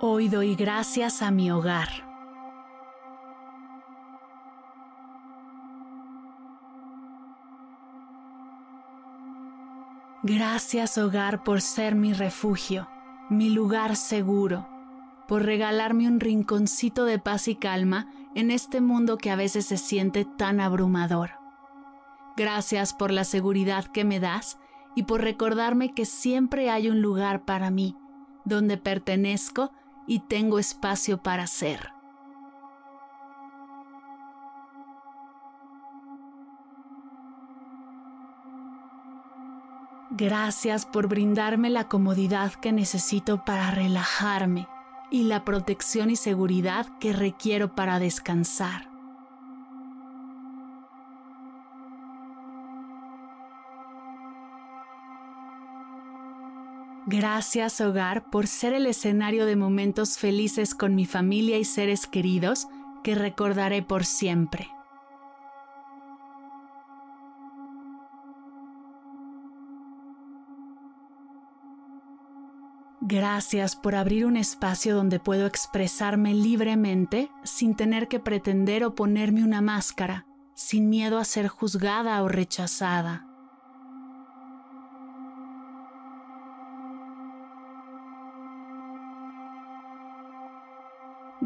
Hoy doy gracias a mi hogar. Gracias hogar por ser mi refugio, mi lugar seguro, por regalarme un rinconcito de paz y calma en este mundo que a veces se siente tan abrumador. Gracias por la seguridad que me das y por recordarme que siempre hay un lugar para mí, donde pertenezco y tengo espacio para ser. Gracias por brindarme la comodidad que necesito para relajarme y la protección y seguridad que requiero para descansar. Gracias hogar por ser el escenario de momentos felices con mi familia y seres queridos que recordaré por siempre. Gracias por abrir un espacio donde puedo expresarme libremente sin tener que pretender o ponerme una máscara, sin miedo a ser juzgada o rechazada.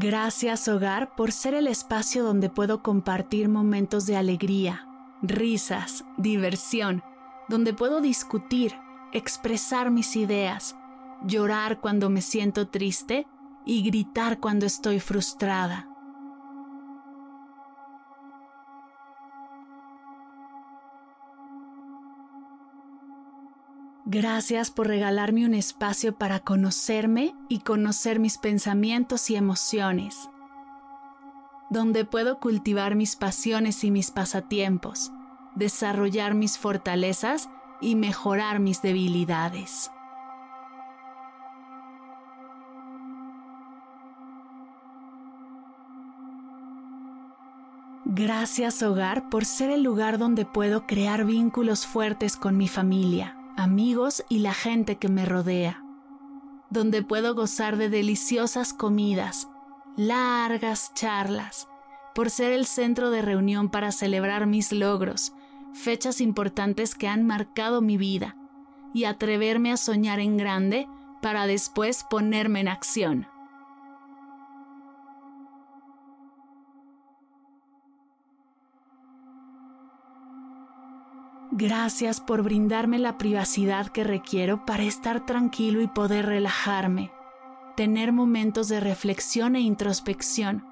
Gracias hogar por ser el espacio donde puedo compartir momentos de alegría, risas, diversión, donde puedo discutir, expresar mis ideas, llorar cuando me siento triste y gritar cuando estoy frustrada. Gracias por regalarme un espacio para conocerme y conocer mis pensamientos y emociones, donde puedo cultivar mis pasiones y mis pasatiempos, desarrollar mis fortalezas y mejorar mis debilidades. Gracias hogar por ser el lugar donde puedo crear vínculos fuertes con mi familia amigos y la gente que me rodea, donde puedo gozar de deliciosas comidas, largas charlas, por ser el centro de reunión para celebrar mis logros, fechas importantes que han marcado mi vida, y atreverme a soñar en grande para después ponerme en acción. Gracias por brindarme la privacidad que requiero para estar tranquilo y poder relajarme, tener momentos de reflexión e introspección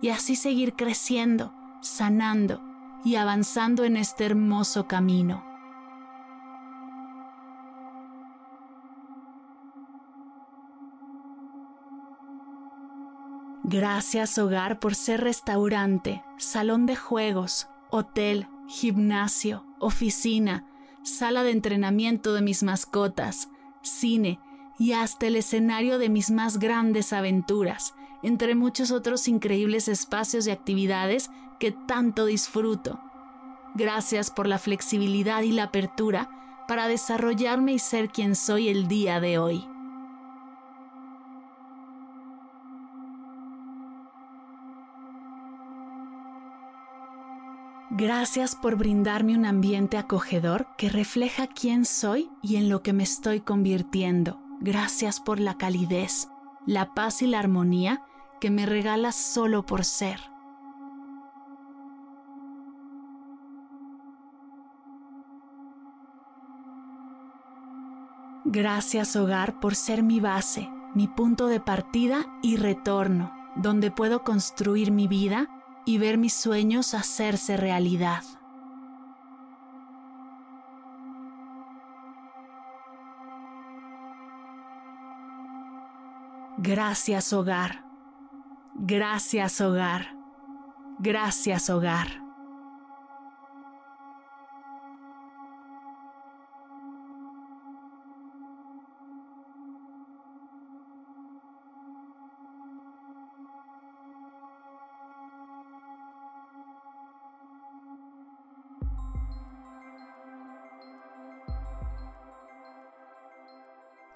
y así seguir creciendo, sanando y avanzando en este hermoso camino. Gracias hogar por ser restaurante, salón de juegos, hotel, gimnasio, oficina, sala de entrenamiento de mis mascotas, cine y hasta el escenario de mis más grandes aventuras, entre muchos otros increíbles espacios y actividades que tanto disfruto. Gracias por la flexibilidad y la apertura para desarrollarme y ser quien soy el día de hoy. Gracias por brindarme un ambiente acogedor que refleja quién soy y en lo que me estoy convirtiendo. Gracias por la calidez, la paz y la armonía que me regalas solo por ser. Gracias hogar por ser mi base, mi punto de partida y retorno, donde puedo construir mi vida y ver mis sueños hacerse realidad. Gracias hogar. Gracias hogar. Gracias hogar.